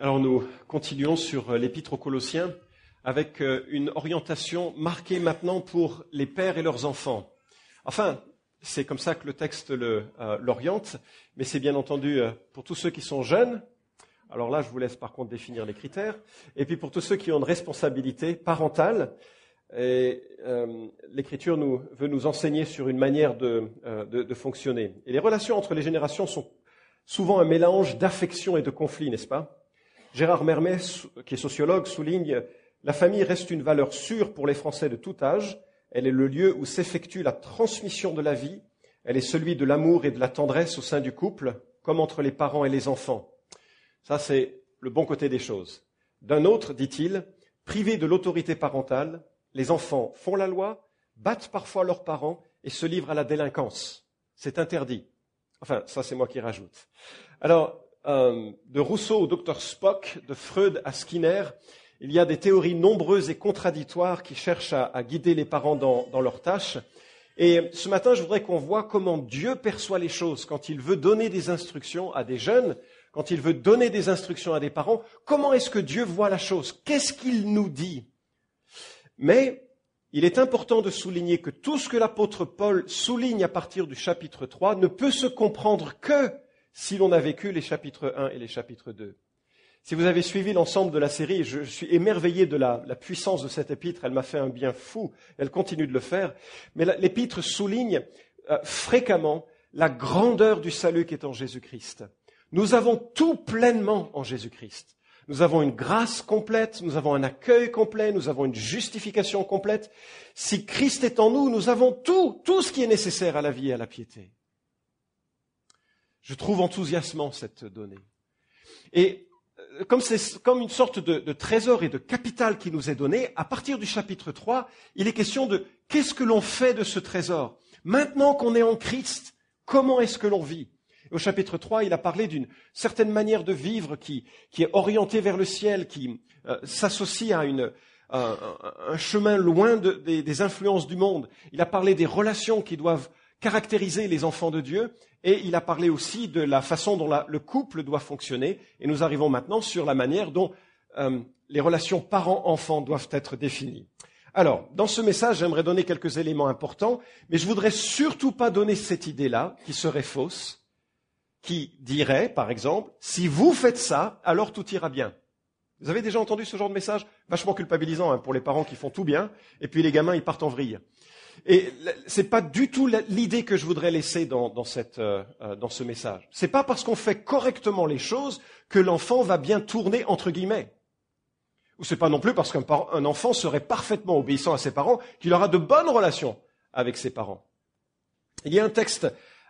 Alors nous continuons sur l'épître aux Colossiens avec euh, une orientation marquée maintenant pour les pères et leurs enfants. Enfin, c'est comme ça que le texte euh, l'oriente, mais c'est bien entendu euh, pour tous ceux qui sont jeunes. Alors là, je vous laisse par contre définir les critères. Et puis pour tous ceux qui ont une responsabilité parentale, et, l'Écriture nous, veut nous enseigner sur une manière de, de fonctionner. Et les relations entre les générations sont souvent un mélange d'affection et de conflit, n'est-ce pas? Gérard Mermet, qui est sociologue, souligne La famille reste une valeur sûre pour les Français de tout âge. Elle est le lieu où s'effectue la transmission de la vie. Elle est celui de l'amour et de la tendresse au sein du couple, comme entre les parents et les enfants. Ça, c'est le bon côté des choses. D'un autre, dit-il, privés de l'autorité parentale, les enfants font la loi, battent parfois leurs parents et se livrent à la délinquance. C'est interdit. Enfin, ça c'est moi qui rajoute. Alors, euh, de Rousseau au docteur Spock, de Freud à Skinner, il y a des théories nombreuses et contradictoires qui cherchent à, guider les parents dans, dans leurs tâches. Et ce matin, je voudrais qu'on voit comment Dieu perçoit les choses quand il veut donner des instructions à des jeunes, quand il veut donner des instructions à des parents. Comment est-ce que Dieu voit la chose? Qu'est-ce qu'il nous dit? Mais il est important de souligner que tout ce que l'apôtre Paul souligne à partir du chapitre 3 ne peut se comprendre que si l'on a vécu les chapitres 1 et les chapitres 2. Si vous avez suivi l'ensemble de la série, je suis émerveillé de la, puissance de cette épître, elle m'a fait un bien fou, elle continue de le faire, mais l'épître souligne euh, fréquemment la grandeur du salut qui est en Jésus-Christ. Nous avons tout pleinement en Jésus-Christ. Nous avons une grâce complète, nous avons un accueil complet, nous avons une justification complète. Si Christ est en nous, nous avons tout, tout ce qui est nécessaire à la vie et à la piété. Je trouve enthousiasmant cette donnée. Et euh, comme c'est comme une sorte de, trésor et de capital qui nous est donné, à partir du chapitre 3, il est question de qu'est-ce que l'on fait de ce trésor? Maintenant qu'on est en Christ, comment est-ce que l'on vit? Au chapitre 3, il a parlé d'une certaine manière de vivre qui, est orientée vers le ciel, qui euh, s'associe à un, chemin loin des, influences du monde. Il a parlé des relations qui doivent caractériser les enfants de Dieu, et il a parlé aussi de la façon dont le couple doit fonctionner. Et nous arrivons maintenant sur la manière dont euh, les relations parents-enfants doivent être définies. Alors, dans ce message, j'aimerais donner quelques éléments importants, mais je voudrais surtout pas donner cette idée-là, qui serait fausse, qui dirait, par exemple, si vous faites ça, alors tout ira bien. Vous avez déjà entendu ce genre de message? Vachement culpabilisant hein, pour les parents qui font tout bien, et puis les gamins, ils partent en vrille. Et c'est pas du tout l'idée que je voudrais laisser dans, dans, cette, euh, euh, dans ce message. C'est pas parce qu'on fait correctement les choses que l'enfant va bien tourner entre guillemets. Ou c'est pas non plus parce qu'un enfant serait parfaitement obéissant à ses parents qu'il aura de bonnes relations avec ses parents. Il y a un texte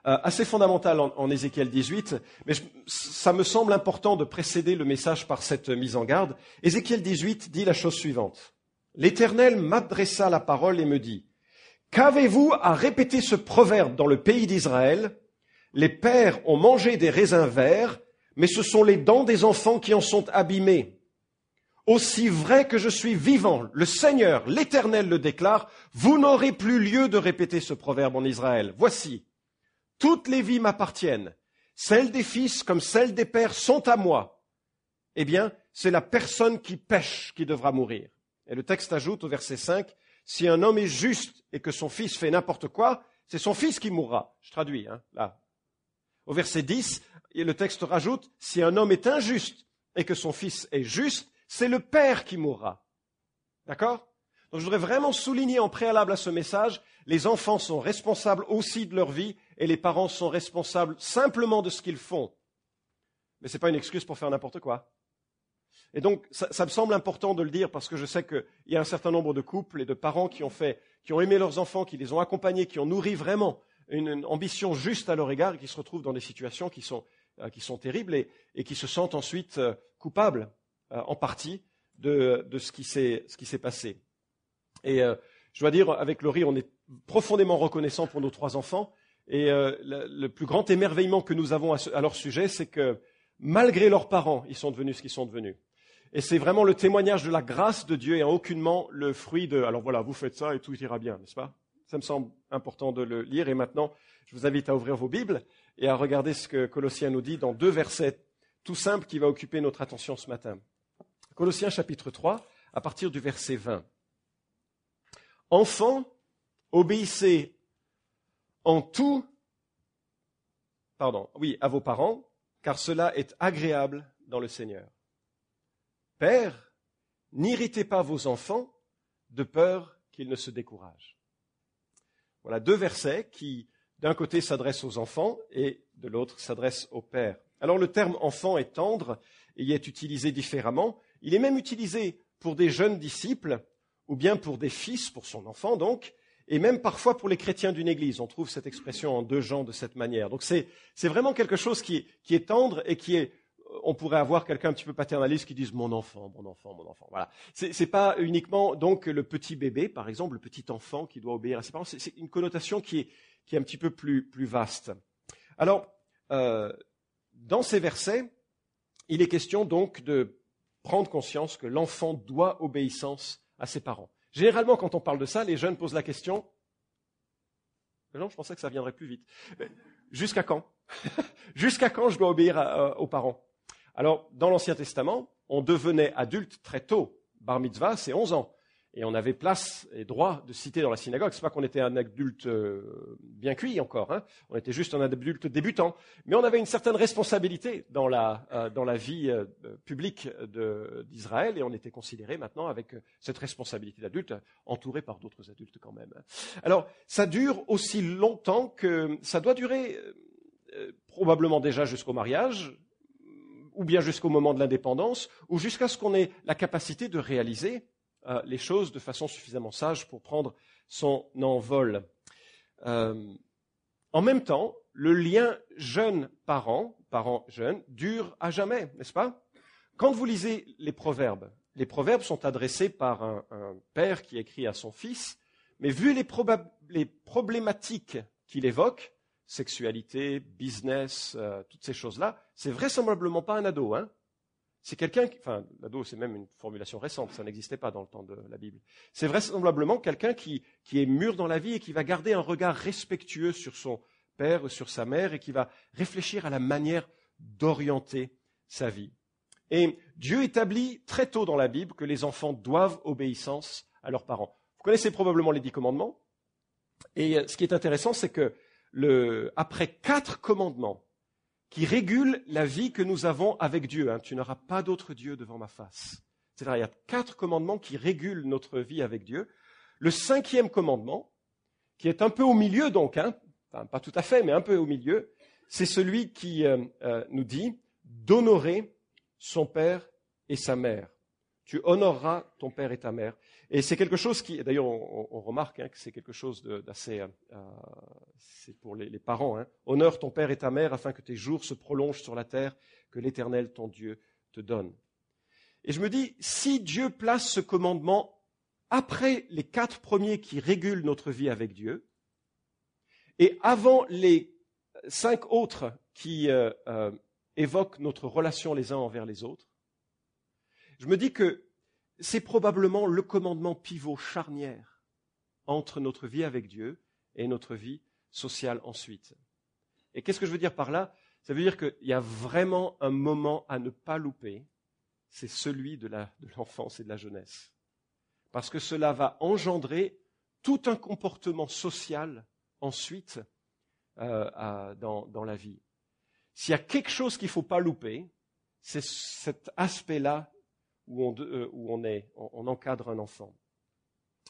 euh, assez fondamental en, Ézéchiel 18, mais ça me semble important de précéder le message par cette mise en garde. Ézéchiel 18 dit la chose suivante. L'Éternel m'adressa la parole et me dit, Qu'avez-vous à répéter ce proverbe dans le pays d'Israël? Les pères ont mangé des raisins verts, mais ce sont les dents des enfants qui en sont abîmées. Aussi vrai que je suis vivant, le Seigneur, l'Éternel le déclare, vous n'aurez plus lieu de répéter ce proverbe en Israël. Voici, toutes les vies m'appartiennent. Celles des fils comme celles des pères sont à moi. Eh bien, c'est la personne qui pêche qui devra mourir. Et le texte ajoute au verset 5, si un homme est juste et que son fils fait n'importe quoi, c'est son fils qui mourra. Je traduis, hein, là. Au verset 10, le texte rajoute, si un homme est injuste et que son fils est juste, c'est le père qui mourra. D'accord? Donc je voudrais vraiment souligner en préalable à ce message, les enfants sont responsables aussi de leur vie et les parents sont responsables simplement de ce qu'ils font. Mais ce n'est pas une excuse pour faire n'importe quoi. Et donc, ça, me semble important de le dire parce que je sais qu'il y a un certain nombre de couples et de parents qui ont fait, qui ont aimé leurs enfants, qui les ont accompagnés, qui ont nourri vraiment une, ambition juste à leur égard et qui se retrouvent dans des situations qui sont, euh, qui sont terribles et, qui se sentent ensuite euh, coupables, euh, en partie, de, de ce qui s'est passé. Et je dois dire, avec Laurie, on est profondément reconnaissant pour nos trois enfants et euh, le, plus grand émerveillement que nous avons à, leur sujet, c'est que malgré leurs parents, ils sont devenus ce qu'ils sont devenus. Et c'est vraiment le témoignage de la grâce de Dieu et aucunement le fruit de alors voilà, vous faites ça et tout ira bien, n'est-ce pas? Ça me semble important de le lire. Et maintenant, je vous invite à ouvrir vos Bibles et à regarder ce que Colossiens nous dit dans deux versets tout simple qui va occuper notre attention ce matin. Colossiens chapitre 3, à partir du verset 20. Enfants, obéissez en tout, pardon, oui, à vos parents, car cela est agréable dans le Seigneur. Père, n'irritez pas vos enfants de peur qu'ils ne se découragent. Voilà deux versets qui, d'un côté, s'adressent aux enfants et de l'autre s'adressent aux pères. Alors le terme enfant est tendre et il est utilisé différemment. Il est même utilisé pour des jeunes disciples ou bien pour des fils, pour son enfant donc, et même parfois pour les chrétiens d'une église. On trouve cette expression en deux gens de cette manière. Donc c'est vraiment quelque chose qui, est tendre et qui est on pourrait avoir quelqu'un un petit peu paternaliste qui dise mon enfant, mon enfant, mon enfant. Voilà. C'est, n'est pas uniquement donc le petit bébé, par exemple, le petit enfant qui doit obéir à ses parents. C'est, une connotation qui est, qui est un petit peu plus, plus vaste. Alors, euh, dans ces versets, il est question donc de prendre conscience que l'enfant doit obéissance à ses parents. Généralement, quand on parle de ça, les jeunes posent la question. Non, je pensais que ça viendrait plus vite. Jusqu'à quand? Jusqu'à quand je dois obéir euh, aux parents? Alors, dans l'Ancien Testament, on devenait adulte très tôt. Bar mitzvah, c'est 11 ans. Et on avait place et droit de citer dans la synagogue. C'est pas qu'on était un adulte euh, bien cuit encore. Hein. On était juste un adulte débutant. Mais on avait une certaine responsabilité dans la, euh, vie euh, publique d'Israël. Et on était considéré maintenant avec cette responsabilité d'adulte, entouré par d'autres adultes quand même. Alors, ça dure aussi longtemps que ça doit durer probablement déjà jusqu'au mariage, ou bien jusqu'au moment de l'indépendance, ou jusqu'à ce qu'on ait la capacité de réaliser euh, les choses de façon suffisamment sage pour prendre son envol. Euh, en même temps, le lien jeune-parent, parent-jeune, dure à jamais, n'est-ce pas? Quand vous lisez les proverbes, les proverbes sont adressés par un, père qui écrit à son fils, mais vu les, les problématiques qu'il évoque, sexualité, business, euh, toutes ces choses-là, c'est vraisemblablement pas un ado. Hein c'est quelqu'un qui, enfin, l'ado, c'est même une formulation récente, ça n'existait pas dans le temps de la Bible. C'est vraisemblablement quelqu'un qui, qui est mûr dans la vie et qui va garder un regard respectueux sur son père, sur sa mère, et qui va réfléchir à la manière d'orienter sa vie. Et Dieu établit très tôt dans la Bible que les enfants doivent obéissance à leurs parents. Vous connaissez probablement les dix commandements. Et euh, ce qui est intéressant, c'est que après quatre commandements qui régulent la vie que nous avons avec Dieu. Hein. tu n'auras pas d'autre Dieu devant ma face. C'est-à-dire, il y a quatre commandements qui régulent notre vie avec Dieu. Le cinquième commandement, qui est un peu au milieu donc, hein, pas tout à fait, mais un peu au milieu, c'est celui qui euh, euh, nous dit d'honorer son père et sa mère. Tu honoreras ton père et ta mère. Et c'est quelque chose qui, d'ailleurs, on, remarque hein, que c'est quelque chose d'assez, euh, c'est pour les, parents. Hein. Honore ton père et ta mère afin que tes jours se prolongent sur la terre que l'Éternel ton Dieu te donne. Et je me dis, si Dieu place ce commandement après les quatre premiers qui régulent notre vie avec Dieu, et avant les cinq autres qui euh, euh, évoquent notre relation les uns envers les autres, je me dis que c'est probablement le commandement pivot charnière entre notre vie avec Dieu et notre vie sociale ensuite. Et qu'est-ce que je veux dire par là? Ça veut dire qu'il y a vraiment un moment à ne pas louper, c'est celui de l'enfance et de la jeunesse. Parce que cela va engendrer tout un comportement social ensuite euh, dans, la vie. S'il y a quelque chose qu'il ne faut pas louper, c'est cet aspect-là euh, où on, est, on, encadre un enfant.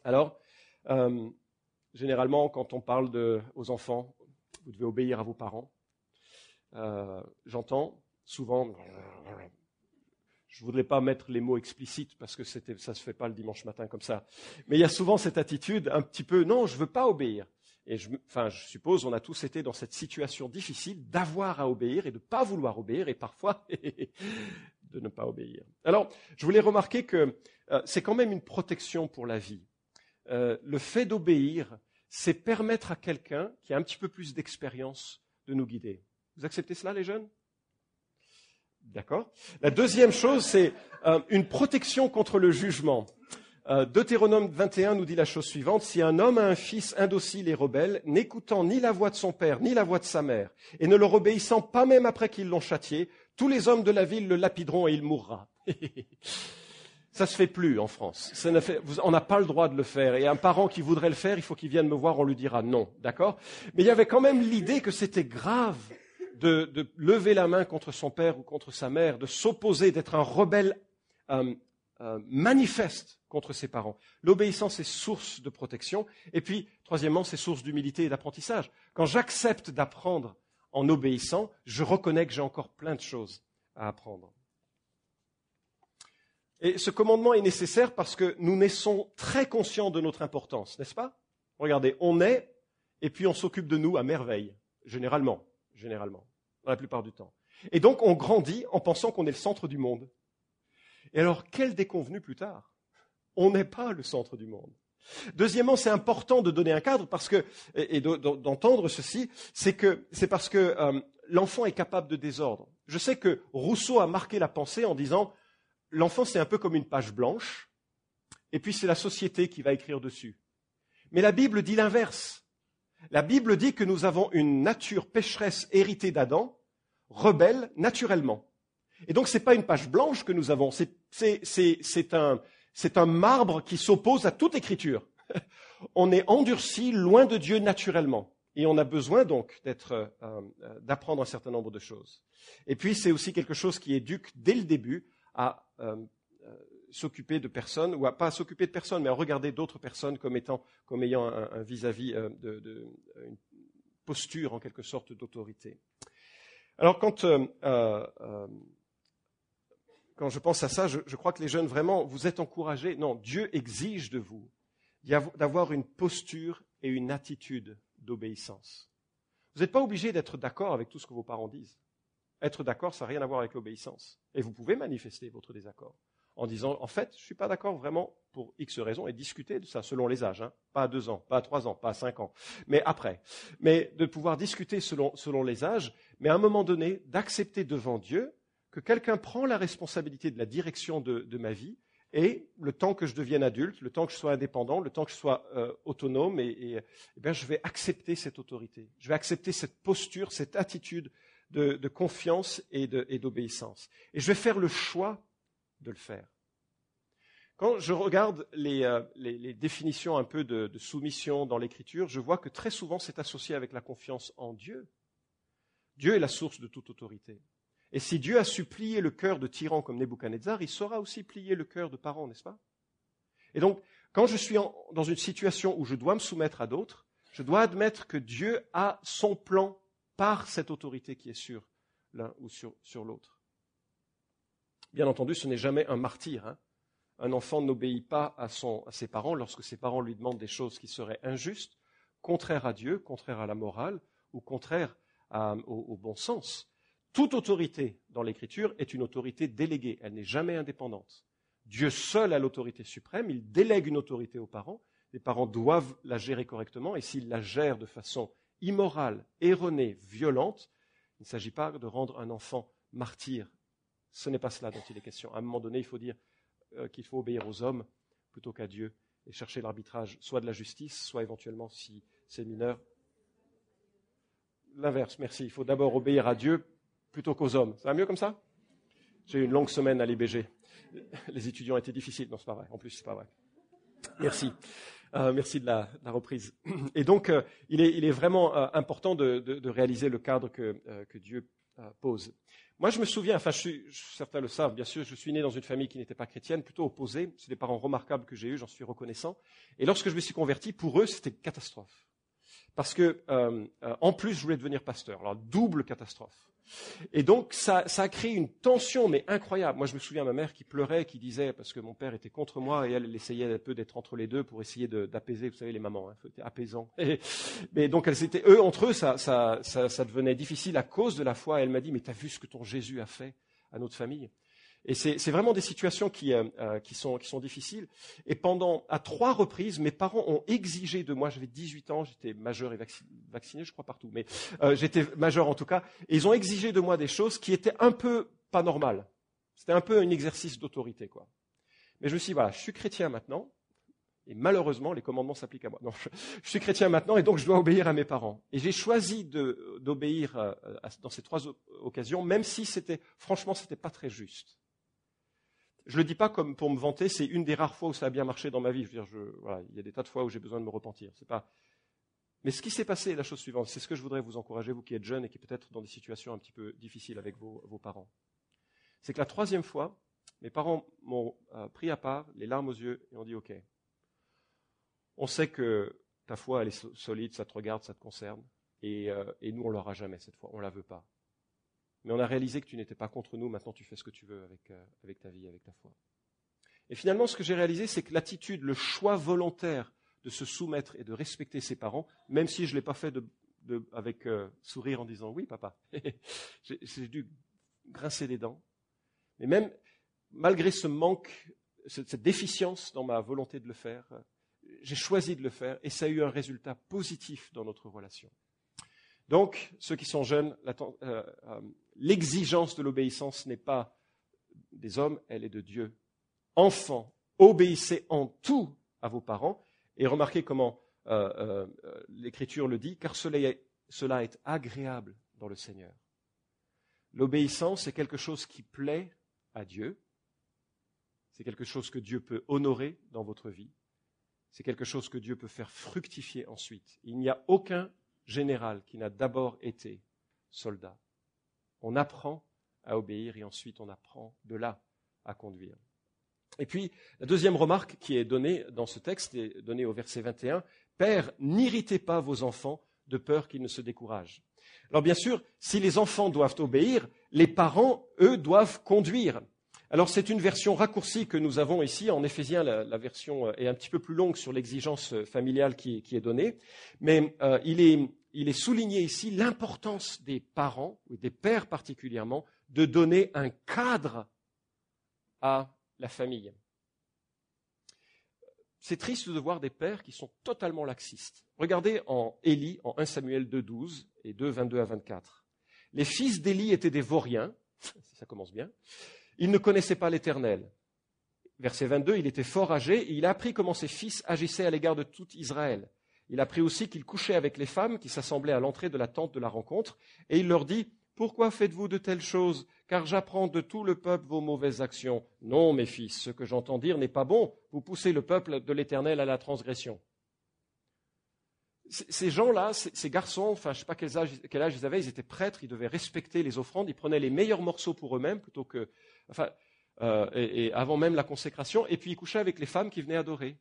Alors, euh, généralement, quand on parle aux enfants, vous devez obéir à vos parents. Euh, j'entends souvent, je ne voudrais pas mettre les mots explicites parce que ça ne se fait pas le dimanche matin comme ça, mais il y a souvent cette attitude un petit peu, non, je ne veux pas obéir. Et enfin, je suppose, on a tous été dans cette situation difficile d'avoir à obéir et de ne pas vouloir obéir, et parfois de ne pas obéir. Alors, je voulais remarquer que euh, c'est quand même une protection pour la vie. Euh, le fait d'obéir, c'est permettre à quelqu'un qui a un petit peu plus d'expérience de nous guider. Vous acceptez cela, les jeunes? D'accord La deuxième chose, c'est euh, une protection contre le jugement. Deutéronome 21 nous dit la chose suivante, si un homme a un fils indocile et rebelle, n'écoutant ni la voix de son père, ni la voix de sa mère, et ne leur obéissant pas même après qu'ils l'ont châtié, Tous les hommes de la ville le lapideront et il mourra. Ça se fait plus en France. on n'a pas le droit de le faire. Et un parent qui voudrait le faire, il faut qu'il vienne me voir, on lui dira non, d'accord? Mais il y avait quand même l'idée que c'était grave de, lever la main contre son père ou contre sa mère, de s'opposer, d'être un rebelle euh, euh, manifeste contre ses parents. L'obéissance est source de protection. Et puis, troisièmement, c'est source d'humilité et d'apprentissage. Quand j'accepte d'apprendre en obéissant, je reconnais que j'ai encore plein de choses à apprendre. Et ce commandement est nécessaire parce que nous naissons très conscients de notre importance, n'est-ce pas? Regardez, on naît et puis on s'occupe de nous à merveille, généralement, généralement, la plupart du temps. Et donc on grandit en pensant qu'on est le centre du monde. Et alors, quel déconvenu plus tard? On n'est pas le centre du monde. Deuxièmement, c'est important de donner un cadre parce que, et d'entendre ceci, c'est que c'est parce que euh, l'enfant est capable de désordre. Je sais que Rousseau a marqué la pensée en disant l'enfant c'est un peu comme une page blanche, et puis c'est la société qui va écrire dessus. Mais la Bible dit l'inverse. La Bible dit que nous avons une nature pécheresse héritée d'Adam, rebelle naturellement. Et donc ce n'est pas une page blanche que nous avons, c'est un, c'est un marbre qui s'oppose à toute écriture. on est endurci loin de Dieu naturellement. Et on a besoin donc euh, euh, d'apprendre un certain nombre de choses. Et puis c'est aussi quelque chose qui éduque dès le début à euh, s'occuper de personnes, ou à pas s'occuper de personnes, mais à regarder d'autres personnes comme étant, comme ayant un vis-à-vis de, de, une posture en quelque sorte d'autorité. Alors quand quand je pense à ça, je, crois que les jeunes, vraiment, vous êtes encouragés. Non, Dieu exige de vous d'avoir une posture et une attitude d'obéissance. Vous n'êtes pas obligé d'être d'accord avec tout ce que vos parents disent. Être d'accord, ça n'a rien à voir avec l'obéissance. Et vous pouvez manifester votre désaccord en disant, en fait, je ne suis pas d'accord vraiment pour X raisons et discuter de ça selon les âges. Hein. Pas à deux ans, pas à trois ans, pas à cinq ans, mais après. Mais de pouvoir discuter selon, selon les âges, mais à un moment donné, d'accepter devant Dieu que quelqu'un prend la responsabilité de la direction de, ma vie et le temps que je devienne adulte, le temps que je sois indépendant, le temps que je sois euh, autonome, et, eh je vais accepter cette autorité. Je vais accepter cette posture, cette attitude de, confiance et d'obéissance. Et, je vais faire le choix de le faire. Quand je regarde les, euh, définitions un peu de soumission dans l'Écriture, je vois que très souvent c'est associé avec la confiance en Dieu. Dieu est la source de toute autorité. Et si Dieu a supplié le cœur de tyran comme Nebuchadnezzar, il saura aussi plier le cœur de parent, n'est-ce pas? Et donc, quand je suis dans une situation où je dois me soumettre à d'autres, je dois admettre que Dieu a son plan par cette autorité qui est sur l'un ou sur, l'autre. Bien entendu, ce n'est jamais un martyr. Hein. un enfant n'obéit pas à, ses parents lorsque ses parents lui demandent des choses qui seraient injustes, contraires à Dieu, contraires à la morale ou contraires au bon sens. Toute autorité dans l'Écriture est une autorité déléguée, elle n'est jamais indépendante. Dieu seul a l'autorité suprême, il délègue une autorité aux parents, les parents doivent la gérer correctement, et s'ils la gèrent de façon immorale, erronée, violente, il ne s'agit pas de rendre un enfant martyr. Ce n'est pas cela dont il est question. À un moment donné, il faut dire euh, qu'il faut obéir aux hommes plutôt qu'à Dieu et chercher l'arbitrage, soit de la justice, soit éventuellement, si c'est mineur, l'inverse. Merci. Il faut d'abord obéir à Dieu plutôt qu'aux hommes. Ça va mieux comme ça? J'ai eu une longue semaine à l'IBG. Les étudiants étaient difficiles. Non, c'est pas vrai. En plus, c'est pas vrai. Merci. Euh, merci de la, reprise. Et donc, euh, il, est, vraiment euh, important de, réaliser le cadre que, Dieu pose. Moi, je me souviens, enfin, certains le savent, bien sûr, je suis né dans une famille qui n'était pas chrétienne, plutôt opposée. C'est des parents remarquables que j'ai eus, j'en suis reconnaissant. Et lorsque je me suis converti, pour eux, c'était une catastrophe. Parce que, en plus, je voulais devenir pasteur. Alors, double catastrophe. Et donc, ça, a créé une tension, mais incroyable. Moi, je me souviens ma mère qui pleurait, qui disait, parce que mon père était contre moi, et elle, elle essayait un peu d'être entre les deux pour essayer d'apaiser, vous savez, les mamans, hein, c'était apaisant. mais donc, elles étaient, eux, entre eux, ça, ça, ça, devenait difficile à cause de la foi. Elle m'a dit, mais t'as vu ce que ton Jésus a fait à notre famille? Et c'est vraiment des situations euh, euh, qui, sont, difficiles. Et pendant, à trois reprises, mes parents ont exigé de moi, j'avais 18 ans, j'étais majeur et vacciné, je crois, partout, mais euh, j'étais majeur en tout cas, et ils ont exigé de moi des choses qui étaient un peu pas normales. C'était un peu un exercice d'autorité, quoi. Mais je me suis dit, voilà, je suis chrétien maintenant, Et malheureusement, les commandements s'appliquent à moi. Non, je, suis chrétien maintenant et donc je dois obéir à mes parents. Et j'ai choisi d'obéir dans ces trois occasions, même si c'était, franchement, c'était pas très juste. Je le dis pas comme pour me vanter, c'est une des rares fois où ça a bien marché dans ma vie. Il y a des tas de fois où j'ai besoin de me repentir. Mais ce qui s'est passé la chose suivante. C'est ce que je voudrais vous encourager, vous qui êtes jeunes et qui peut-être dans des situations un petit peu difficiles avec vos, parents. C'est que la troisième fois, mes parents m'ont euh, pris à part, les larmes aux yeux, et ont dit OK. On sait que ta foi, elle est solide, ça te regarde, ça te concerne, et, euh, et nous, on l'aura jamais cette fois, on la veut pas. Mais on a réalisé que tu n'étais pas contre nous, maintenant tu fais ce que tu veux avec, euh, avec ta vie, avec ta foi. Et finalement, ce que j'ai réalisé, c'est que l'attitude, le choix volontaire de se soumettre et de respecter ses parents, même si je ne l'ai pas fait avec sourire en disant oui, papa, j'ai dû grincer des dents, mais même malgré ce manque, cette déficience dans ma volonté de le faire, j'ai choisi de le faire et ça a eu un résultat positif dans notre relation. Donc, ceux qui sont jeunes, euh, euh, l'exigence de l'obéissance n'est pas des hommes, elle est de Dieu. Enfants, obéissez en tout à vos parents et remarquez comment euh, l'Écriture le dit, car cela est, cela est agréable dans le Seigneur. L'obéissance est quelque chose qui plaît à Dieu, c'est quelque chose que Dieu peut honorer dans votre vie. C'est quelque chose que Dieu peut faire fructifier ensuite. Il n'y a aucun général qui n'a d'abord été soldat. On apprend à obéir et ensuite on apprend de là à conduire. Et puis, la deuxième remarque qui est donnée dans ce texte est donnée au verset 21, Père, n'irritez pas vos enfants de peur qu'ils ne se découragent. Alors bien sûr, si les enfants doivent obéir, les parents, eux, doivent conduire. Alors c'est une version raccourcie que nous avons ici. En Éphésiens, la, version est un petit peu plus longue sur l'exigence familiale qui, est donnée. Mais euh, il, est, souligné ici l'importance des parents, ou des pères particulièrement, de donner un cadre à la famille. C'est triste de voir des pères qui sont totalement laxistes. Regardez en Élie, en 1 Samuel 2.12 et 2, 22 à 24. Les fils d'Élie étaient des vauriens, ça commence bien, il ne connaissait pas l'Éternel. Verset 22, il était fort âgé et il a appris comment ses fils agissaient à l'égard de tout Israël. Il a appris aussi qu'il couchait avec les femmes qui s'assemblaient à l'entrée de la tente de la rencontre et il leur dit Pourquoi faites-vous de telles choses? Car j'apprends de tout le peuple vos mauvaises actions. Non, mes fils, ce que j'entends dire n'est pas bon. Vous poussez le peuple de l'Éternel à la transgression ces gens-là, ces garçons, enfin, je ne sais pas quel âge, ils avaient, ils étaient prêtres, ils devaient respecter les offrandes, ils prenaient les meilleurs morceaux pour eux-mêmes plutôt que, enfin, euh, et, avant même la consécration, et puis ils couchaient avec les femmes qui venaient adorer.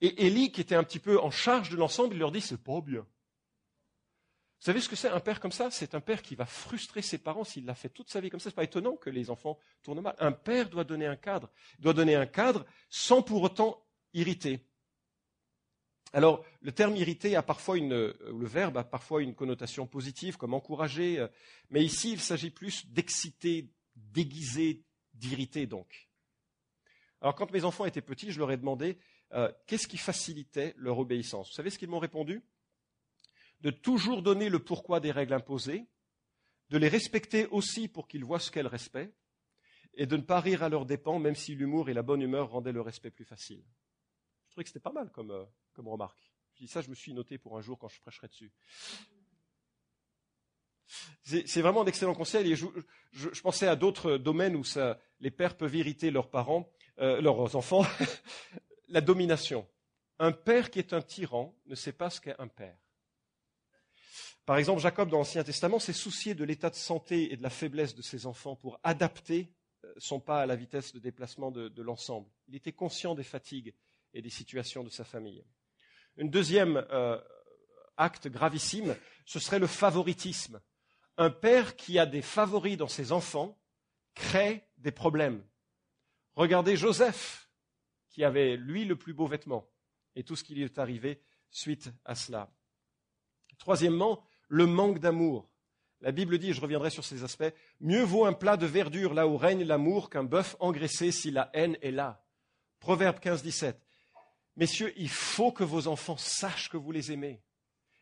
Et Élie, qui était un petit peu en charge de l'ensemble, il leur dit c'est pas bien. Vous savez ce que c'est un père comme ça? C'est un père qui va frustrer ses parents s'il l'a fait toute sa vie comme ça. C'est pas étonnant que les enfants tournent mal. Un père doit donner un cadre, il doit donner un cadre sans pour autant irriter. Alors, le terme irriter a parfois une, euh, le verbe a parfois une connotation positive, comme encourager, euh, mais ici, il s'agit plus d'exciter, d'aiguiser, d'irriter donc. Alors, quand mes enfants étaient petits, je leur ai demandé euh, qu'est-ce qui facilitait leur obéissance? Vous savez ce qu'ils m'ont répondu? De toujours donner le pourquoi des règles imposées, de les respecter aussi pour qu'ils voient ce qu'elles respectent, et de ne pas rire à leurs dépens, même si l'humour et la bonne humeur rendaient le respect plus facile. Je trouvais que c'était pas mal comme, comme remarque. Je ça, je me suis noté pour un jour quand je prêcherai dessus. C'est vraiment d'excellents conseils. Et je, pensais à d'autres domaines où les pères peuvent irriter leurs parents, euh, leurs enfants. La domination. Un père qui est un tyran ne sait pas ce qu'est un père. Par exemple, Jacob dans l'Ancien Testament s'est soucié de l'état de santé et de la faiblesse de ses enfants pour adapter euh, son pas à la vitesse de déplacement de l'ensemble. Il était conscient des fatigues et des situations de sa famille. Un deuxième euh, acte gravissime, ce serait le favoritisme. Un père qui a des favoris dans ses enfants crée des problèmes. Regardez Joseph, qui avait, lui, le plus beau vêtement, et tout ce qui lui est arrivé suite à cela. Troisièmement, le manque d'amour. La Bible dit, je reviendrai sur ces aspects, mieux vaut un plat de verdure là où règne l'amour qu'un bœuf engraissé si la haine est là. Proverbe 15, 17. Messieurs, il faut que vos enfants sachent que vous les aimez.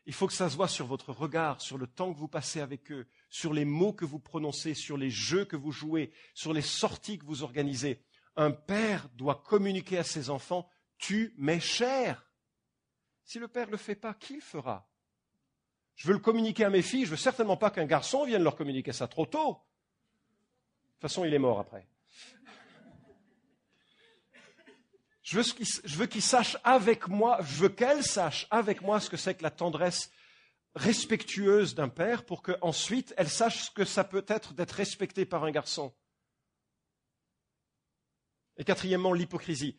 Il faut que ça se voit sur votre regard, sur le temps que vous passez avec eux, sur les mots que vous prononcez, sur les jeux que vous jouez, sur les sorties que vous organisez. Un père doit communiquer à ses enfants tu m'es cher. Si le père ne le fait pas, qui le fera? Je veux le communiquer à mes filles, je veux certainement pas qu'un garçon vienne leur communiquer ça trop tôt. De toute façon, il est mort après. Je veux, qu'ils sachent avec moi, je veux qu'elle sache avec moi ce que c'est que la tendresse respectueuse d'un père pour qu'ensuite elle sache ce que ça peut être d'être respecté par un garçon. Et quatrièmement, l'hypocrisie.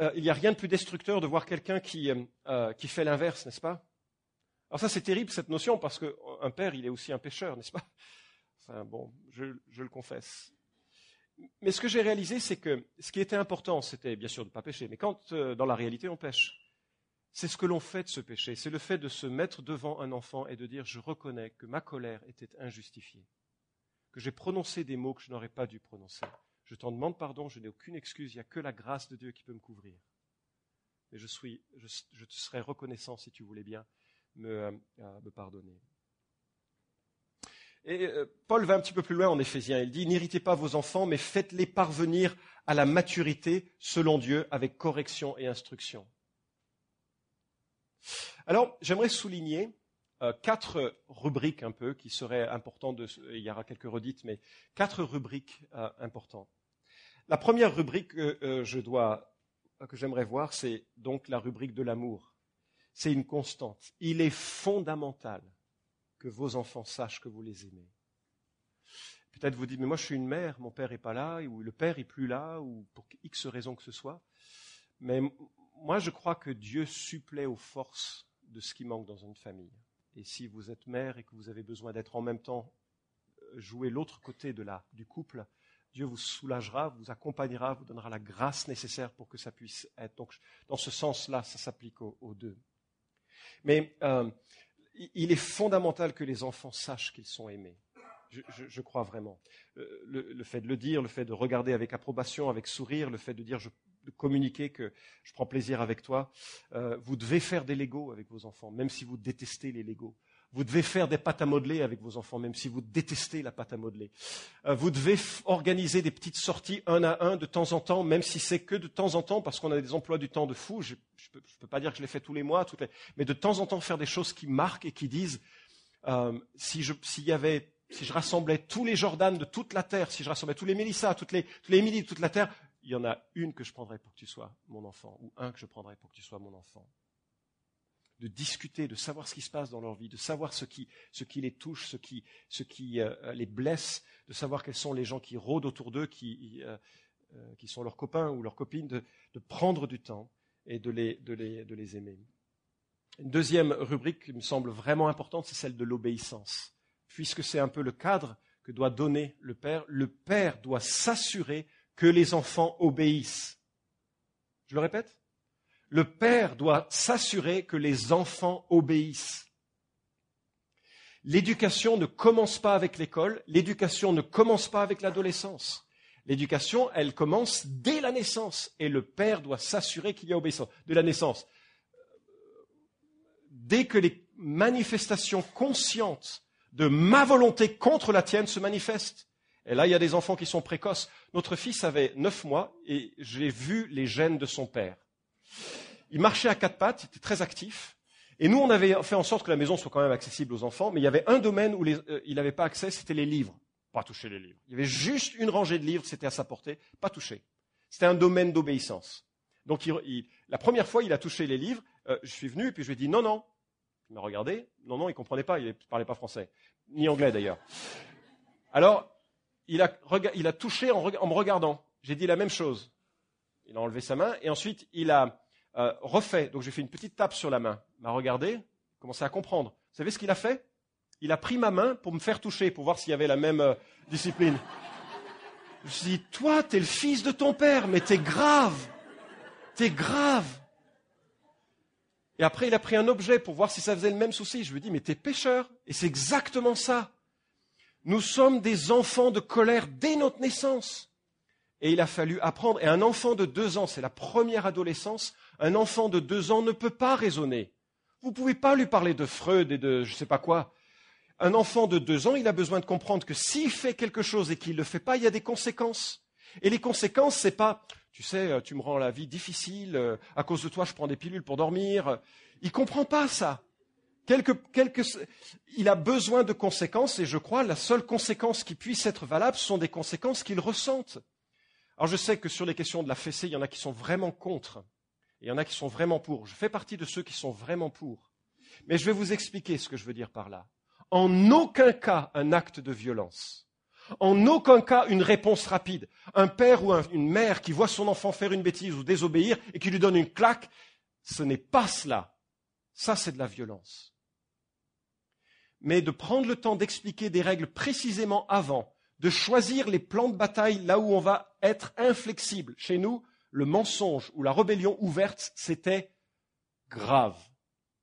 Euh, il n'y a rien de plus destructeur de voir quelqu'un qui, euh, euh, fait l'inverse, n'est-ce pas? Alors ça, c'est terrible, cette notion, parce qu'un père, il est aussi un pécheur, n'est-ce pas? Enfin, bon, je, je, le confesse. Mais ce que j'ai réalisé, c'est que ce qui était important, c'était bien sûr de ne pas pécher, mais quand dans la réalité on pêche, c'est ce que l'on fait de ce péché, c'est le fait de se mettre devant un enfant et de dire je reconnais que ma colère était injustifiée, que j'ai prononcé des mots que je n'aurais pas dû prononcer, je t'en demande pardon, je n'ai aucune excuse, il n'y a que la grâce de Dieu qui peut me couvrir. Et je, suis, je, te serais reconnaissant si tu voulais bien me, euh, me pardonner. Et euh, Paul va un petit peu plus loin en Éphésiens. Il dit, n'irritez pas vos enfants, mais faites-les parvenir à la maturité selon Dieu avec correction et instruction. Alors, j'aimerais souligner euh, quatre rubriques un peu qui seraient importantes. De, il y aura quelques redites, mais quatre rubriques importantes. La première rubrique que euh, je dois, que j'aimerais voir, c'est donc la rubrique de l'amour. C'est une constante. Il est fondamental que vos enfants sachent que vous les aimez. Peut-être vous dites, mais moi je suis une mère, mon père n'est pas là, ou le père n'est plus là, ou pour X raison que ce soit. Mais moi je crois que Dieu supplée aux forces de ce qui manque dans une famille. Et si vous êtes mère et que vous avez besoin d'être en même temps euh, jouer l'autre côté du couple, Dieu vous soulagera, vous accompagnera, vous donnera la grâce nécessaire pour que ça puisse être. Donc, dans ce sens-là, ça s'applique aux, deux. Mais euh, il est fondamental que les enfants sachent qu'ils sont aimés. Je, crois vraiment. Euh, le, fait de le dire, le fait de regarder avec approbation, avec sourire, le fait de dire, de communiquer que je prends plaisir avec toi. Euh, vous devez faire des Legos avec vos enfants, même si vous détestez les Legos. Vous devez faire des pâtes à modeler avec vos enfants, même si vous détestez la pâte à modeler. Euh, vous devez organiser des petites sorties un à un de temps en temps, même si c'est que de temps en temps, parce qu'on a des emplois du temps de fou. Je ne peux, pas dire que je les fais tous les mois, mais de temps en temps faire des choses qui marquent et qui disent euh, si je, s'il y avait, si je rassemblais tous les Jordan de toute la terre, si je rassemblais tous les Mélissa, toutes les, tous les Émilie de toute la terre, il y en a une que je prendrais pour que tu sois mon enfant, ou un que je prendrais pour que tu sois mon enfant de discuter, de savoir ce qui se passe dans leur vie, de savoir ce qui, ce qui les touche, ce qui, ce qui euh, les blesse, de savoir quels sont les gens qui rôdent autour d'eux, qui, euh, euh, qui sont leurs copains ou leurs copines, de, de prendre du temps et de les, de, les, de les aimer. Une deuxième rubrique qui me semble vraiment importante, c'est celle de l'obéissance. Puisque c'est un peu le cadre que doit donner le Père, le Père doit s'assurer que les enfants obéissent. Je le répète le père doit s'assurer que les enfants obéissent. L'éducation ne commence pas avec l'école, l'éducation ne commence pas avec l'adolescence. L'éducation, elle commence dès la naissance et le père doit s'assurer qu'il y a obéissance. De la naissance. Dès que les manifestations conscientes de ma volonté contre la tienne se manifestent. Et là, il y a des enfants qui sont précoces. Notre fils avait neuf mois et j'ai vu les gènes de son père. Il marchait à quatre pattes, il était très actif. Et nous, on avait fait en sorte que la maison soit quand même accessible aux enfants, mais il y avait un domaine où euh, il n'avait pas accès, c'était les livres. Pas toucher les livres. Il y avait juste une rangée de livres, c'était à sa portée, pas toucher. C'était un domaine d'obéissance. Donc la première fois, il a touché les livres, euh, je suis venu et puis je lui ai dit non, non. Il m'a regardé, non, non, il comprenait pas, il ne parlait pas français, ni anglais d'ailleurs. Alors, il a, il a touché en, en me regardant. J'ai dit la même chose. Il a enlevé sa main et ensuite il a euh, refait. Donc j'ai fait une petite tape sur la main. Il m'a regardé, commencé à comprendre. Vous savez ce qu'il a fait? Il a pris ma main pour me faire toucher, pour voir s'il y avait la même euh, discipline. Je me suis dit, toi, t'es le fils de ton père, mais t'es grave. T'es grave. Et après, il a pris un objet pour voir si ça faisait le même souci. Je lui ai dit, mais t'es pécheur. Et c'est exactement ça. Nous sommes des enfants de colère dès notre naissance. Et il a fallu apprendre. Et un enfant de deux ans, c'est la première adolescence, un enfant de deux ans ne peut pas raisonner. Vous ne pouvez pas lui parler de Freud et de je ne sais pas quoi. Un enfant de deux ans, il a besoin de comprendre que s'il fait quelque chose et qu'il ne le fait pas, il y a des conséquences. Et les conséquences, c'est pas, tu sais, tu me rends la vie difficile, euh, à cause de toi, je prends des pilules pour dormir. Il comprend pas ça. il a besoin de conséquences, et je crois la seule conséquence qui puisse être valable sont des conséquences qu'il ressente. Alors je sais que sur les questions de la fessée, il y en a qui sont vraiment contre, il y en a qui sont vraiment pour. Je fais partie de ceux qui sont vraiment pour. Mais je vais vous expliquer ce que je veux dire par là. En aucun cas un acte de violence. En aucun cas une réponse rapide. Un père ou une mère qui voit son enfant faire une bêtise ou désobéir et qui lui donne une claque, ce n'est pas cela. Ça, c'est de la violence. Mais de prendre le temps d'expliquer des règles précisément avant, de choisir les plans de bataille là où on va être inflexible. Chez nous, le mensonge ou la rébellion ouverte, c'était grave.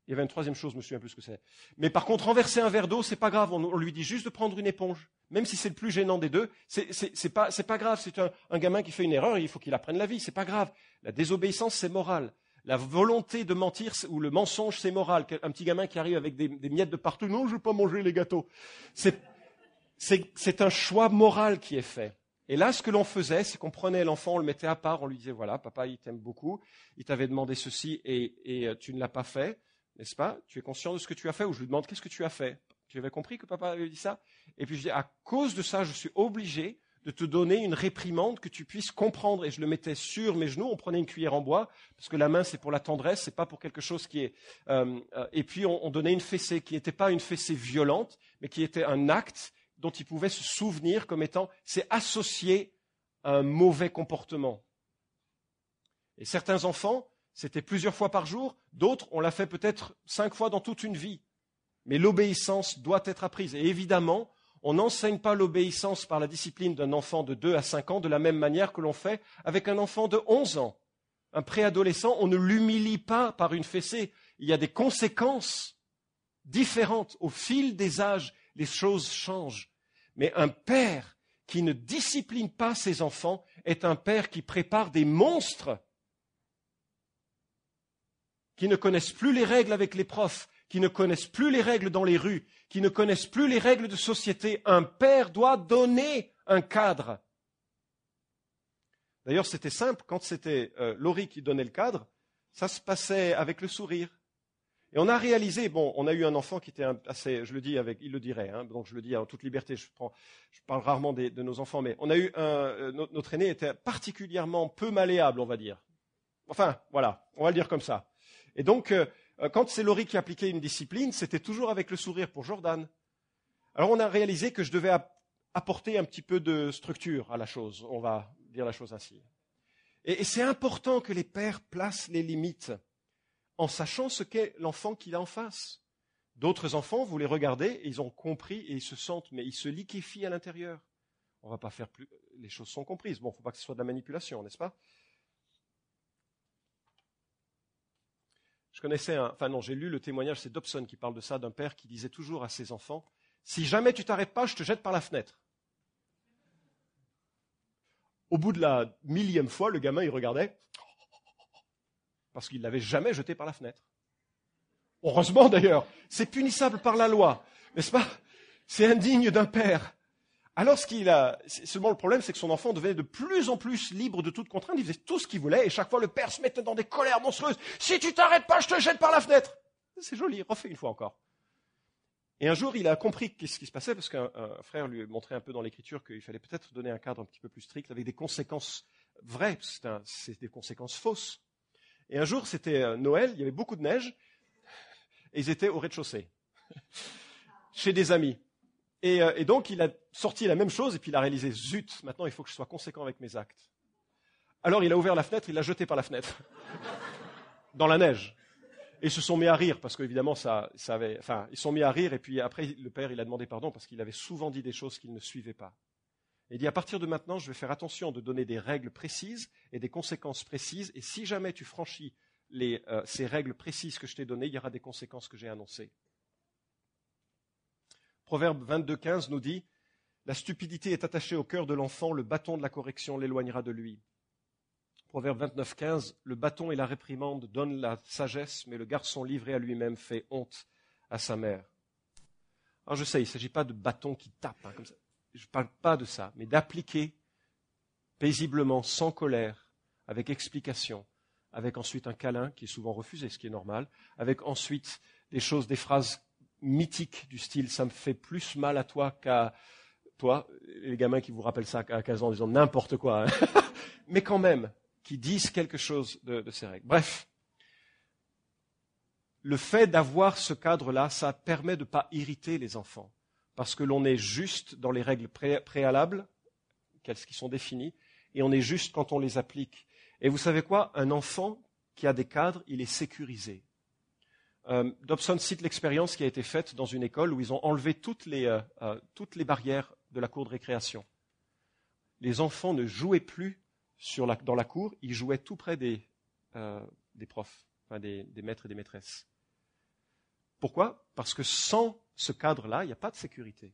Il y avait une troisième chose, je me souviens plus ce que c'est. Mais par contre, renverser un verre d'eau, c'est pas grave. On, lui dit juste de prendre une éponge. Même si c'est le plus gênant des deux, c'est pas, pas grave. C'est un, gamin qui fait une erreur, il faut qu'il apprenne la vie. C'est pas grave. La désobéissance, c'est moral. La volonté de mentir ou le mensonge, c'est moral. Un petit gamin qui arrive avec des, miettes de partout, non, je veux pas manger les gâteaux. C'est un choix moral qui est fait. Et là, ce que l'on faisait, c'est qu'on prenait l'enfant, on le mettait à part, on lui disait, voilà, papa, il t'aime beaucoup, il t'avait demandé ceci et, euh, tu ne l'as pas fait n'est-ce pas? Tu es conscient de ce que tu as fait Ou je lui demande qu'est-ce que tu as fait? Tu avais compris que papa avait dit ça? Et puis je dis à cause de ça, je suis obligé de te donner une réprimande que tu puisses comprendre. Et je le mettais sur mes genoux. On prenait une cuillère en bois parce que la main c'est pour la tendresse, c'est pas pour quelque chose qui est. Euh, euh, et puis on, donnait une fessée qui n'était pas une fessée violente, mais qui était un acte dont il pouvait se souvenir comme étant c'est associé à un mauvais comportement. Et certains enfants c'était plusieurs fois par jour, d'autres, on l'a fait peut-être cinq fois dans toute une vie. Mais l'obéissance doit être apprise. Et évidemment, on n'enseigne pas l'obéissance par la discipline d'un enfant de 2 à 5 ans de la même manière que l'on fait avec un enfant de 11 ans. Un préadolescent, on ne l'humilie pas par une fessée. Il y a des conséquences différentes. Au fil des âges, les choses changent. Mais un père qui ne discipline pas ses enfants est un père qui prépare des monstres qui ne connaissent plus les règles avec les profs, qui ne connaissent plus les règles dans les rues, qui ne connaissent plus les règles de société. Un père doit donner un cadre. D'ailleurs, c'était simple, quand c'était euh, Laurie qui donnait le cadre, ça se passait avec le sourire. Et on a réalisé, bon, on a eu un enfant qui était assez, je le dis avec, il le dirait, hein, donc je le dis en toute liberté, je, parle rarement de nos enfants, mais on a eu un, euh, notre aîné était particulièrement peu malléable, on va dire. Enfin, voilà, on va le dire comme ça. Et donc, euh, euh, quand c'est Laurie qui appliquait une discipline, c'était toujours avec le sourire pour Jordan. Alors on a réalisé que je devais apporter un petit peu de structure à la chose, on va dire la chose ainsi. Et, c'est important que les pères placent les limites en sachant ce qu'est l'enfant qu'il a en face. D'autres enfants, vous les regardez, ils ont compris et ils se sentent, mais ils se liquéfient à l'intérieur. On va pas faire plus. Les choses sont comprises. Bon, il ne faut pas que ce soit de la manipulation, n'est-ce pas? Je connaissais un, enfin non, j'ai lu le témoignage, c'est Dobson qui parle de ça, d'un père qui disait toujours à ses enfants, si jamais tu t'arrêtes pas, je te jette par la fenêtre. Au bout de la millième fois, le gamin, il regardait, parce qu'il l'avait jamais jeté par la fenêtre. Heureusement d'ailleurs, c'est punissable par la loi, n'est-ce pas? C'est indigne d'un père. Alors, ce qu'il a, seulement le problème, c'est que son enfant devenait de plus en plus libre de toute contrainte. Il faisait tout ce qu'il voulait, et chaque fois, le père se mettait dans des colères monstrueuses. Si tu t'arrêtes pas, je te jette par la fenêtre. C'est joli, refait une fois encore. Et un jour, il a compris ce qui se passait, parce qu'un frère lui montrait un peu dans l'écriture qu'il fallait peut-être donner un cadre un petit peu plus strict, avec des conséquences vraies, c'est des conséquences fausses. Et un jour, c'était euh, Noël, il y avait beaucoup de neige, et ils étaient au rez-de-chaussée, chez des amis. Euh, et, donc, il a sorti la même chose et puis il a réalisé, zut, maintenant il faut que je sois conséquent avec mes actes. Alors il a ouvert la fenêtre, il l'a jeté par la fenêtre, dans la neige. Et ils se sont mis à rire, parce qu'évidemment, avait, enfin, ils se sont mis à rire, et puis après, le père, il a demandé pardon, parce qu'il avait souvent dit des choses qu'il ne suivait pas. Il dit, à partir de maintenant, je vais faire attention de donner des règles précises et des conséquences précises, et si jamais tu franchis euh, ces règles précises que je t'ai données, il y aura des conséquences que j'ai annoncées. Proverbe 22.15 nous dit La stupidité est attachée au cœur de l'enfant, le bâton de la correction l'éloignera de lui. Proverbe 29.15 Le bâton et la réprimande donnent la sagesse, mais le garçon livré à lui-même fait honte à sa mère. Alors je sais, il ne s'agit pas de bâton qui tape, hein, comme ça. Je ne parle pas de ça, mais d'appliquer paisiblement, sans colère, avec explication, avec ensuite un câlin qui est souvent refusé, ce qui est normal, avec ensuite des choses, des phrases mythiques du style ça me fait plus mal à toi qu'à toi, les gamins qui vous rappellent ça à 15 ans en disant n'importe quoi, hein. mais quand même, qui disent quelque chose de, ces règles. Bref, le fait d'avoir ce cadre-là, ça permet de ne pas irriter les enfants, parce que l'on est juste dans les règles préalables, qui sont définies, et on est juste quand on les applique. Et vous savez quoi? Un enfant qui a des cadres, il est sécurisé. Euh, Dobson cite l'expérience qui a été faite dans une école où ils ont enlevé toutes les, euh, euh, toutes les barrières de la cour de récréation. Les enfants ne jouaient plus dans la cour, ils jouaient tout près des, des profs, des, des maîtres et des maîtresses. Pourquoi? Parce que sans ce cadre-là, il n'y a pas de sécurité.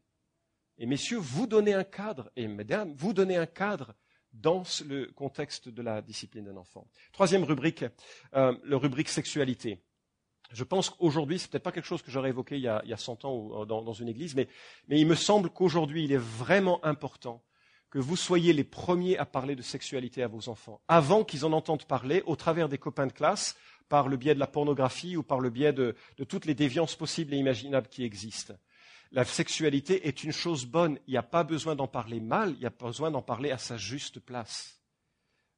Et messieurs, vous donnez un cadre, et mesdames, vous donnez un cadre dans le contexte de la discipline d'un enfant. Troisième rubrique, euh, le rubrique sexualité. Je pense qu'aujourd'hui, c'est peut-être pas quelque chose que j'aurais évoqué il y a, il 100 ans euh, dans, une église, mais il me semble qu'aujourd'hui, il est vraiment important que vous soyez les premiers à parler de sexualité à vos enfants, avant qu'ils en entendent parler au travers des copains de classe, par le biais de la pornographie ou par le biais de, toutes les déviances possibles et imaginables qui existent. La sexualité est une chose bonne. Il n'y a pas besoin d'en parler mal, il y a besoin d'en parler à sa juste place.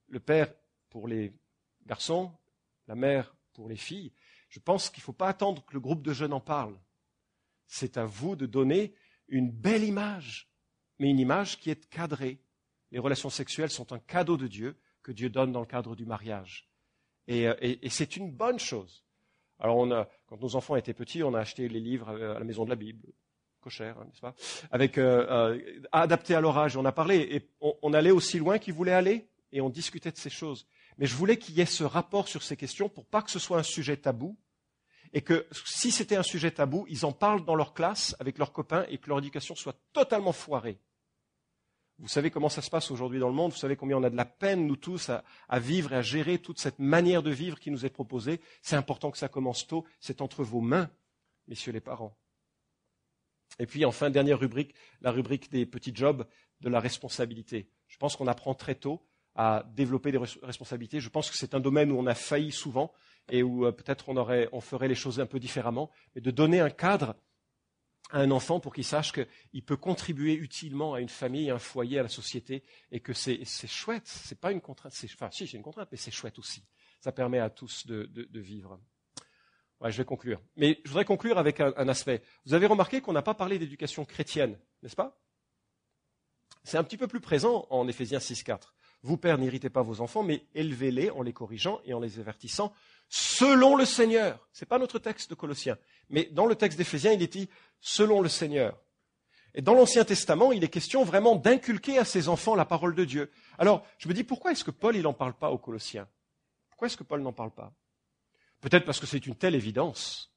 Le père pour les garçons, la mère pour les filles. Je pense qu'il ne faut pas attendre que le groupe de jeunes en parle. C'est à vous de donner une belle image, mais une image qui est cadrée. Les relations sexuelles sont un cadeau de Dieu que Dieu donne dans le cadre du mariage. Et, euh, c'est une bonne chose. Alors, quand nos enfants étaient petits, on a acheté les livres à la maison de la Bible, cher, hein, n'est-ce pas? Avec euh, euh, adapté à l'orage. On a parlé et on, allait aussi loin qu'ils voulaient aller et on discutait de ces choses. Mais je voulais qu'il y ait ce rapport sur ces questions pour pas que ce soit un sujet tabou et que si c'était un sujet tabou, ils en parlent dans leur classe avec leurs copains et que leur éducation soit totalement foirée. Vous savez comment ça se passe aujourd'hui dans le monde, vous savez combien on a de la peine, nous tous, à, vivre et à gérer toute cette manière de vivre qui nous est proposée. C'est important que ça commence tôt, c'est entre vos mains, messieurs les parents. Et puis enfin, dernière rubrique, la rubrique des petits jobs de la responsabilité. Je pense qu'on apprend très tôt à développer des responsabilités. Je pense que c'est un domaine où on a failli souvent et où euh, peut-être on, on ferait les choses un peu différemment, mais de donner un cadre à un enfant pour qu'il sache qu'il peut contribuer utilement à une famille, à un foyer, à la société, et que c'est chouette. C'est pas une contrainte. Enfin, si, c'est une contrainte, mais c'est chouette aussi. Ça permet à tous de, vivre. Je vais conclure. Mais je voudrais conclure avec un, aspect. Vous avez remarqué qu'on n'a pas parlé d'éducation chrétienne, n'est-ce pas? C'est un petit peu plus présent en Éphésiens 6.4. Vous, pères, n'irritez pas vos enfants, mais élevez-les en les corrigeant et en les avertissant selon le Seigneur. Ce n'est pas notre texte de Colossiens. Mais dans le texte d'Éphésiens, il est dit selon le Seigneur. Et dans l'Ancien Testament, il est question vraiment d'inculquer à ses enfants la parole de Dieu. Alors, je me dis, pourquoi est-ce que Paul, il n'en parle pas aux Colossiens? Pourquoi est-ce que Paul n'en parle pas? Peut-être parce que c'est une telle évidence.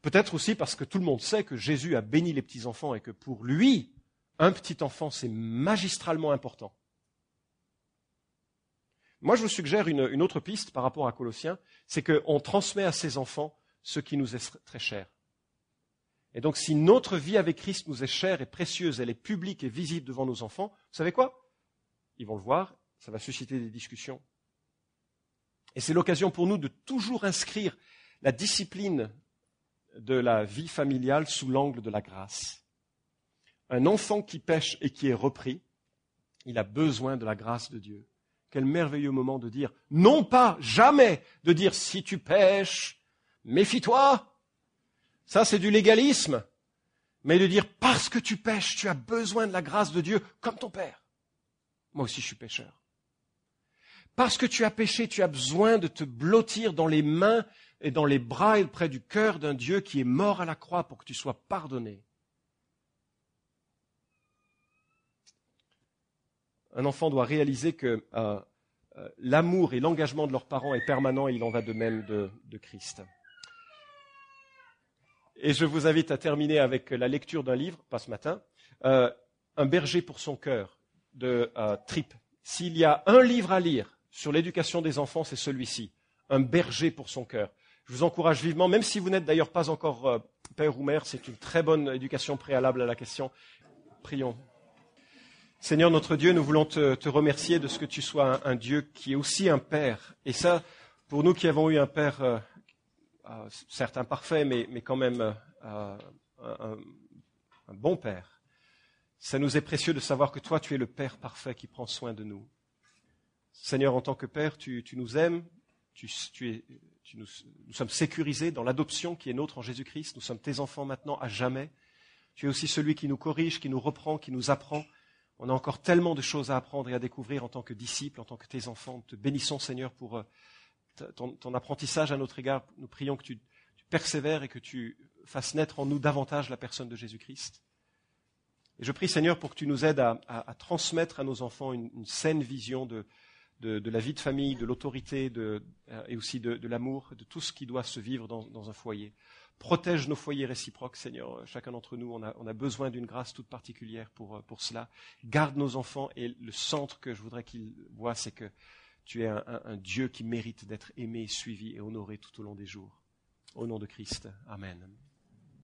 Peut-être aussi parce que tout le monde sait que Jésus a béni les petits-enfants et que pour lui, un petit enfant, c'est magistralement important. Moi, je vous suggère une, autre piste par rapport à Colossiens, c'est qu'on transmet à ses enfants ce qui nous est très cher. Et donc, si notre vie avec Christ nous est chère et précieuse, elle est publique et visible devant nos enfants, vous savez quoi? Ils vont le voir, ça va susciter des discussions, et c'est l'occasion pour nous de toujours inscrire la discipline de la vie familiale sous l'angle de la grâce. Un enfant qui pêche et qui est repris, il a besoin de la grâce de Dieu. Quel merveilleux moment de dire, non pas, jamais, de dire si tu pêches, méfie-toi. Ça, c'est du légalisme. Mais de dire parce que tu pêches, tu as besoin de la grâce de Dieu comme ton Père. Moi aussi, je suis pécheur. Parce que tu as péché, tu as besoin de te blottir dans les mains et dans les bras et près du cœur d'un Dieu qui est mort à la croix pour que tu sois pardonné. Un enfant doit réaliser que euh, euh, l'amour et l'engagement de leurs parents est permanent et il en va de même de, Christ. Et je vous invite à terminer avec la lecture d'un livre, pas ce matin, euh, Un berger pour son cœur de Tripp. S'il y a un livre à lire sur l'éducation des enfants, c'est celui-ci, un berger pour son cœur. Je vous encourage vivement, même si vous n'êtes d'ailleurs pas encore euh, père ou mère, c'est une très bonne éducation préalable à la question. Prions. Seigneur notre Dieu, nous voulons te, remercier de ce que tu sois un, Dieu qui est aussi un Père. Et ça, pour nous qui avons eu un Père, euh, euh, certes imparfait, mais, quand même euh, un, bon Père, ça nous est précieux de savoir que toi, tu es le Père parfait qui prend soin de nous. Seigneur, en tant que Père, tu, nous aimes, nous sommes sécurisés dans l'adoption qui est nôtre en Jésus-Christ, nous sommes tes enfants maintenant à jamais. Tu es aussi celui qui nous corrige, qui nous reprend, qui nous apprend. On a encore tellement de choses à apprendre et à découvrir en tant que disciples, en tant que tes enfants. Nous te bénissons, Seigneur, pour euh, ton, apprentissage à notre égard. Nous prions que tu, persévères et que tu fasses naître en nous davantage la personne de Jésus-Christ. Et je prie, Seigneur, pour que tu nous aides à, transmettre à nos enfants une, saine vision de, la vie de famille, de l'autorité euh, et aussi de, l'amour, de tout ce qui doit se vivre dans un foyer. Protège nos foyers réciproques, Seigneur. Chacun d'entre nous, on a, besoin d'une grâce toute particulière pour, euh, pour, cela. Garde nos enfants et le centre que je voudrais qu'ils voient, c'est que tu es un Dieu qui mérite d'être aimé, suivi et honoré tout au long des jours. Au nom de Christ. Amen.